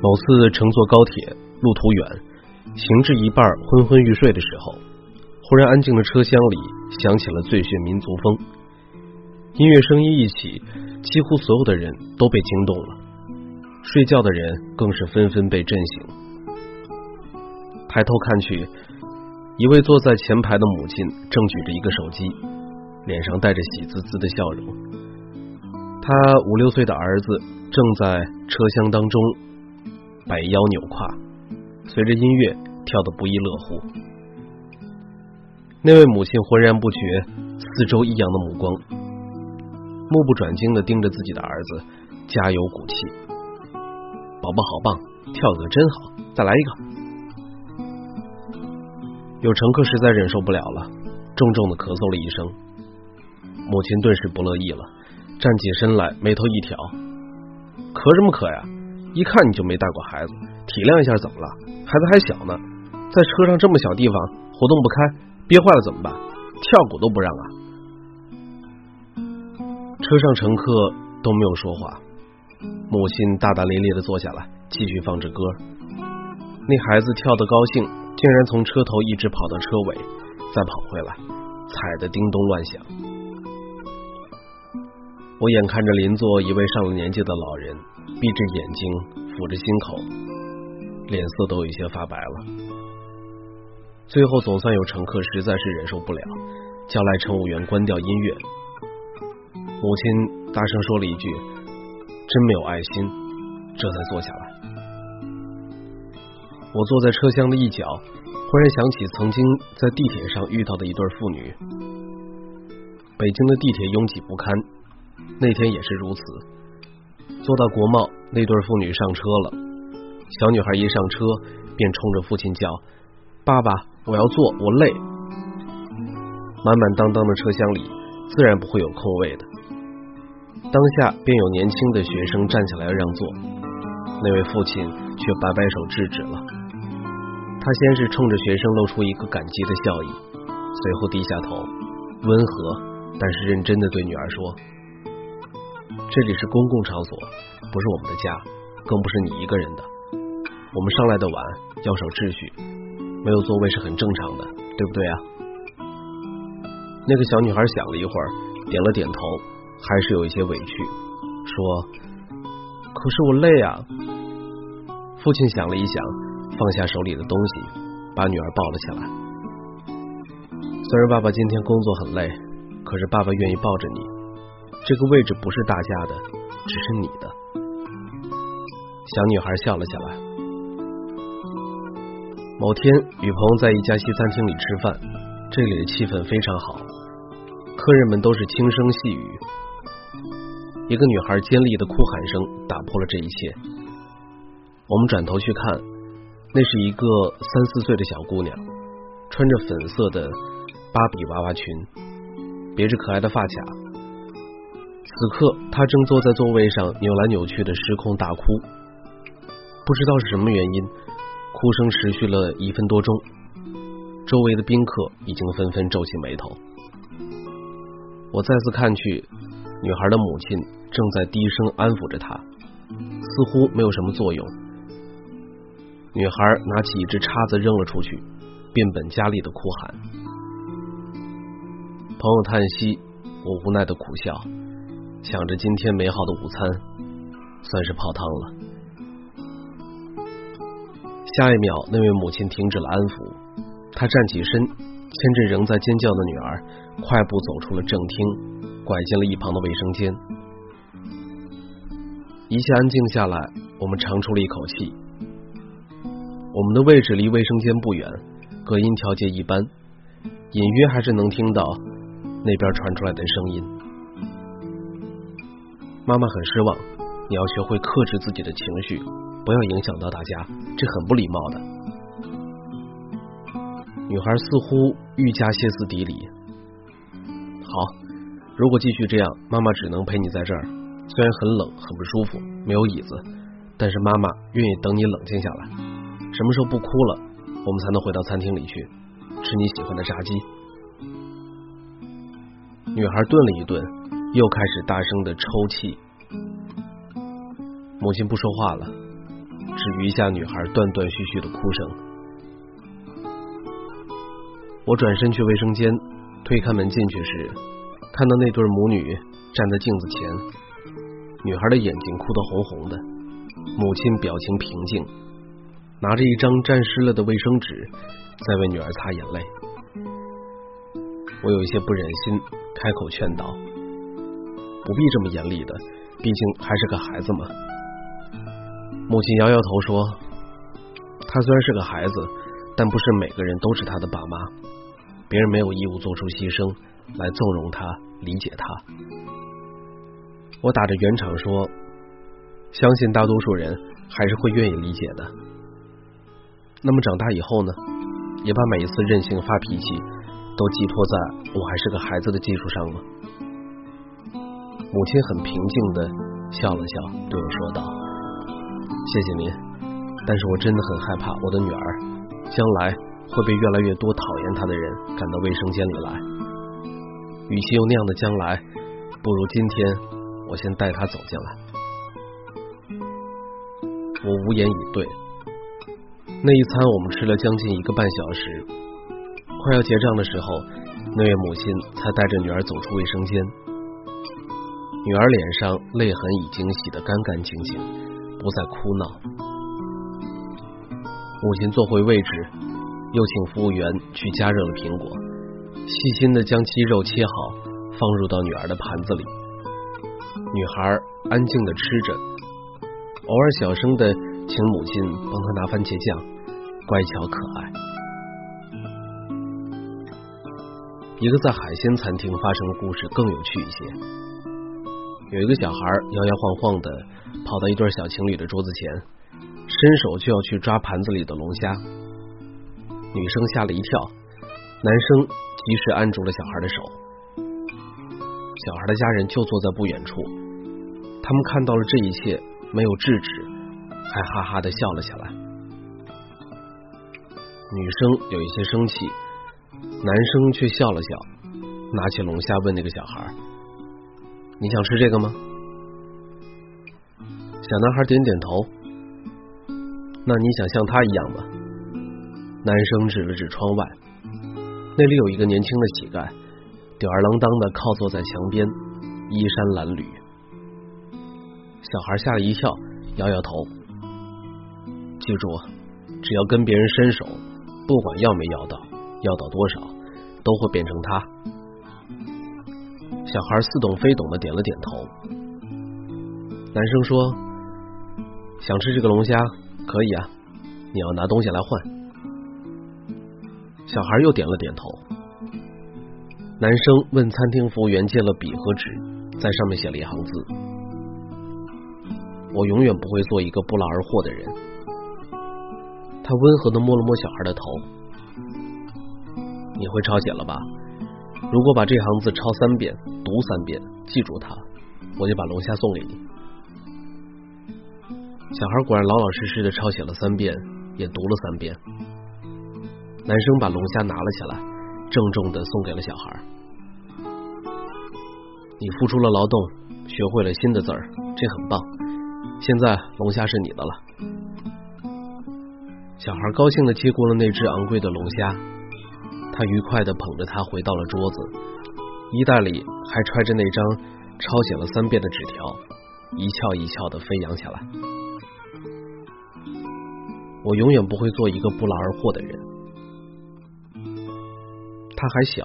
某次乘坐高铁，路途远，行至一半昏昏欲睡的时候，忽然安静的车厢里响起了最炫民族风，音乐声音一起，几乎所有的人都被惊动了，睡觉的人更是纷纷被震醒。抬头看去，一位坐在前排的母亲正举着一个手机，脸上带着喜滋滋的笑容，他五六岁的儿子正在车厢当中。摆腰扭胯，随着音乐跳得不亦乐乎。那位母亲浑然不觉四周异样的目光，目不转睛的盯着自己的儿子，加油鼓气：“宝宝好棒，跳得真好，再来一个。”有乘客实在忍受不了了，重重的咳嗽了一声。母亲顿时不乐意了，站起身来，眉头一挑：“咳什么咳呀？”一看你就没带过孩子，体谅一下怎么了？孩子还小呢，在车上这么小地方活动不开，憋坏了怎么办？跳舞都不让啊！车上乘客都没有说话，母亲大大咧咧的坐下来，继续放着歌。那孩子跳得高兴，竟然从车头一直跑到车尾，再跑回来，踩得叮咚乱响。我眼看着邻座一位上了年纪的老人。闭着眼睛，抚着心口，脸色都有些发白了。最后，总算有乘客实在是忍受不了，叫来乘务员关掉音乐。母亲大声说了一句：“真没有爱心。”这才坐下来。我坐在车厢的一角，忽然想起曾经在地铁上遇到的一对父女。北京的地铁拥挤不堪，那天也是如此。坐到国贸，那对父女上车了。小女孩一上车，便冲着父亲叫：“爸爸，我要坐，我累。”满满当当的车厢里，自然不会有空位的。当下便有年轻的学生站起来让座，那位父亲却摆摆手制止了。他先是冲着学生露出一个感激的笑意，随后低下头，温和但是认真的对女儿说。这里是公共场所，不是我们的家，更不是你一个人的。我们上来的晚，要守秩序，没有座位是很正常的，对不对啊？那个小女孩想了一会儿，点了点头，还是有一些委屈，说：“可是我累啊。”父亲想了一想，放下手里的东西，把女儿抱了起来。虽然爸爸今天工作很累，可是爸爸愿意抱着你。这个位置不是大家的，只是你的。小女孩笑了起来。某天，雨鹏在一家西餐厅里吃饭，这里的气氛非常好，客人们都是轻声细语。一个女孩尖利的哭喊声打破了这一切。我们转头去看，那是一个三四岁的小姑娘，穿着粉色的芭比娃娃裙，别着可爱的发卡。此刻，他正坐在座位上扭来扭去的失控大哭，不知道是什么原因，哭声持续了一分多钟。周围的宾客已经纷纷皱起眉头。我再次看去，女孩的母亲正在低声安抚着她，似乎没有什么作用。女孩拿起一只叉子扔了出去，变本加厉的哭喊。朋友叹息，我无奈的苦笑。想着今天美好的午餐算是泡汤了。下一秒，那位母亲停止了安抚，她站起身，牵着仍在尖叫的女儿，快步走出了正厅，拐进了一旁的卫生间。一切安静下来，我们长出了一口气。我们的位置离卫生间不远，隔音调节一般，隐约还是能听到那边传出来的声音。妈妈很失望，你要学会克制自己的情绪，不要影响到大家，这很不礼貌的。女孩似乎愈加歇斯底里。好，如果继续这样，妈妈只能陪你在这儿。虽然很冷，很不舒服，没有椅子，但是妈妈愿意等你冷静下来。什么时候不哭了，我们才能回到餐厅里去吃你喜欢的炸鸡。女孩顿了一顿。又开始大声的抽泣，母亲不说话了，只余下女孩断断续续的哭声。我转身去卫生间，推开门进去时，看到那对母女站在镜子前，女孩的眼睛哭得红红的，母亲表情平静，拿着一张沾湿了的卫生纸在为女儿擦眼泪。我有一些不忍心，开口劝导：“不必这么严厉的，毕竟还是个孩子嘛。”母亲摇摇头说：“他虽然是个孩子，但不是每个人都是他的爸妈，别人没有义务做出牺牲来纵容他、理解他。”我打着圆场说：“相信大多数人还是会愿意理解的。那么长大以后呢？也把每一次任性发脾气。”都寄托在我还是个孩子的基础上吗？母亲很平静的笑了笑，对我说道：“谢谢您，但是我真的很害怕我的女儿将来会被越来越多讨厌她的人赶到卫生间里来。与其有那样的将来，不如今天我先带她走进来。”我无言以对。那一餐我们吃了将近一个半小时。快要结账的时候，那位母亲才带着女儿走出卫生间。女儿脸上泪痕已经洗得干干净净，不再哭闹。母亲坐回位置，又请服务员去加热了苹果，细心的将鸡肉切好，放入到女儿的盘子里。女孩安静的吃着，偶尔小声的请母亲帮她拿番茄酱，乖巧可爱。一个在海鲜餐厅发生的故事更有趣一些。有一个小孩摇摇晃晃的跑到一对小情侣的桌子前，伸手就要去抓盘子里的龙虾。女生吓了一跳，男生及时按住了小孩的手。小孩的家人就坐在不远处，他们看到了这一切，没有制止，还哈哈的笑了起来。女生有一些生气。男生却笑了笑，拿起龙虾问那个小孩：“你想吃这个吗？”小男孩点点头。那你想像他一样吗？男生指了指窗外，那里有一个年轻的乞丐，吊儿郎当的靠坐在墙边，衣衫褴褛。小孩吓了一跳，摇摇头。记住，只要跟别人伸手，不管要没要到。要到多少，都会变成他。小孩似懂非懂的点了点头。男生说：“想吃这个龙虾，可以啊，你要拿东西来换。”小孩又点了点头。男生问餐厅服务员借了笔和纸，在上面写了一行字：“我永远不会做一个不劳而获的人。”他温和的摸了摸小孩的头。你会抄写了吧？如果把这行字抄三遍，读三遍，记住它，我就把龙虾送给你。小孩果然老老实实的抄写了三遍，也读了三遍。男生把龙虾拿了起来，郑重的送给了小孩。你付出了劳动，学会了新的字儿，这很棒。现在龙虾是你的了。小孩高兴的接过了那只昂贵的龙虾。他愉快的捧着它回到了桌子，衣袋里还揣着那张抄写了三遍的纸条，一翘一翘的飞扬起来。我永远不会做一个不劳而获的人。他还小，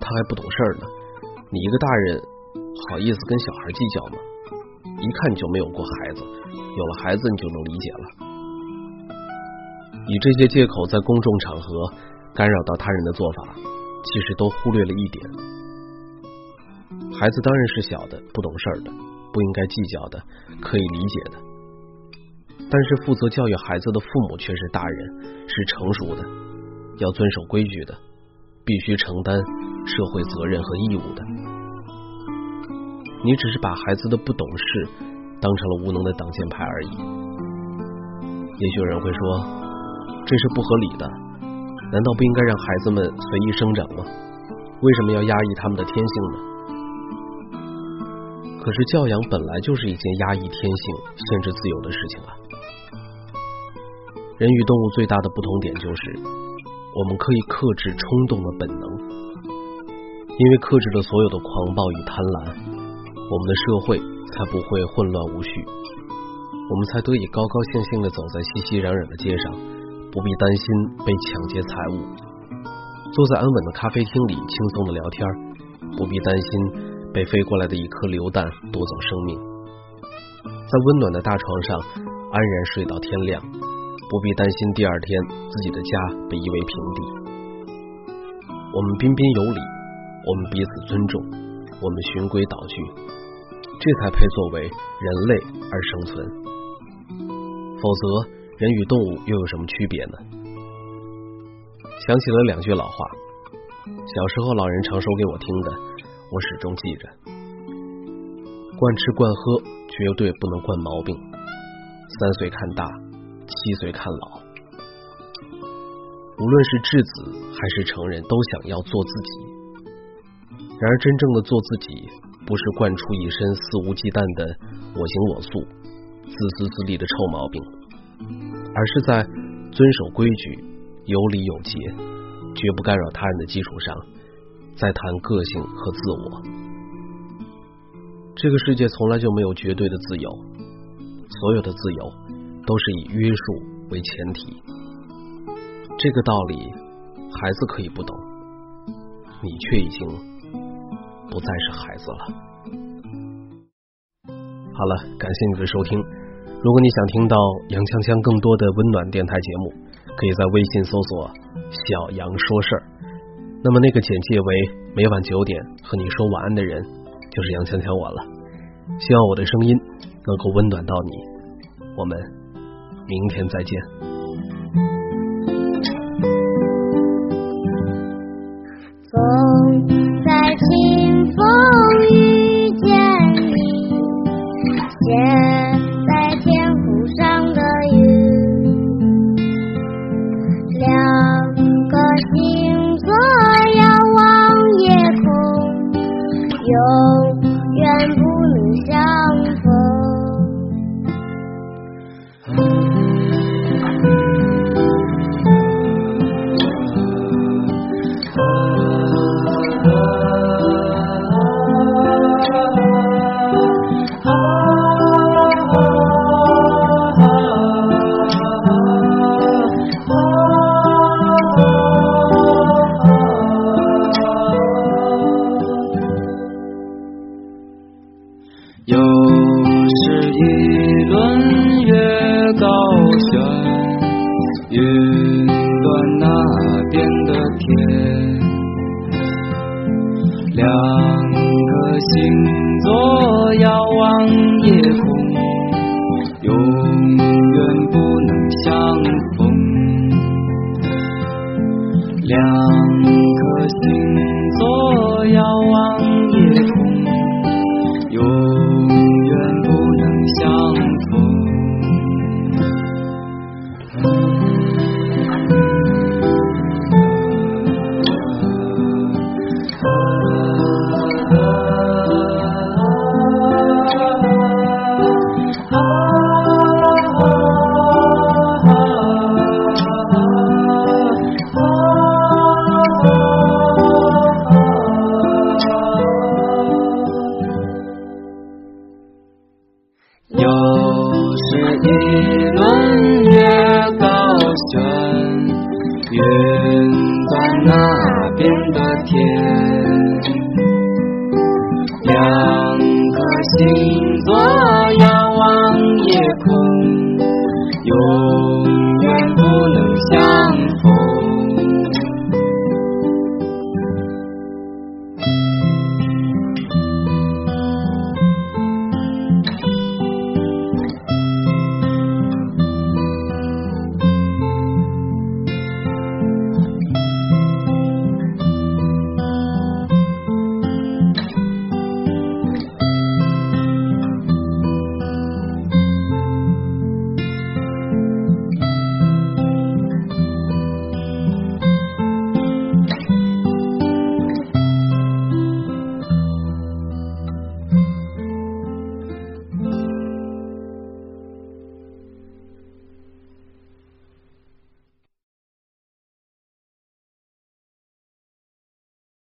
他还不懂事儿呢。你一个大人，好意思跟小孩计较吗？一看你就没有过孩子，有了孩子你就能理解了。以这些借口在公众场合。干扰到他人的做法，其实都忽略了一点：孩子当然是小的、不懂事儿的、不应该计较的、可以理解的。但是负责教育孩子的父母却是大人，是成熟的，要遵守规矩的，必须承担社会责任和义务的。你只是把孩子的不懂事当成了无能的挡箭牌而已。也许有人会说，这是不合理的。难道不应该让孩子们随意生长吗？为什么要压抑他们的天性呢？可是教养本来就是一件压抑天性、限制自由的事情啊！人与动物最大的不同点就是，我们可以克制冲动的本能，因为克制了所有的狂暴与贪婪，我们的社会才不会混乱无序，我们才得以高高兴兴的走在熙熙攘攘的街上，不必担心被抢劫财物，坐在安稳的咖啡厅里轻松的聊天，不必担心被飞过来的一颗榴弹夺走生命，在温暖的大床上安然睡到天亮。不必担心第二天自己的家被夷为平地。我们彬彬有礼，我们彼此尊重，我们循规蹈矩，这才配作为人类而生存。否则，人与动物又有什么区别呢？想起了两句老话，小时候老人常说给我听的，我始终记着：惯吃惯喝，绝对不能惯毛病。三岁看大。七岁看老，无论是稚子还是成人，都想要做自己。然而，真正的做自己，不是惯出一身肆无忌惮的我行我素、自私自利的臭毛病，而是在遵守规矩、有礼有节、绝不干扰他人的基础上，再谈个性和自我。这个世界从来就没有绝对的自由，所有的自由。都是以约束为前提，这个道理孩子可以不懂，你却已经不再是孩子了。好了，感谢你的收听。如果你想听到杨锵锵更多的温暖电台节目，可以在微信搜索“小杨说事儿”。那么那个简介为每晚九点和你说晚安的人，就是杨锵锵我了。希望我的声音能够温暖到你。我们。明天再见。风在清 tongue see.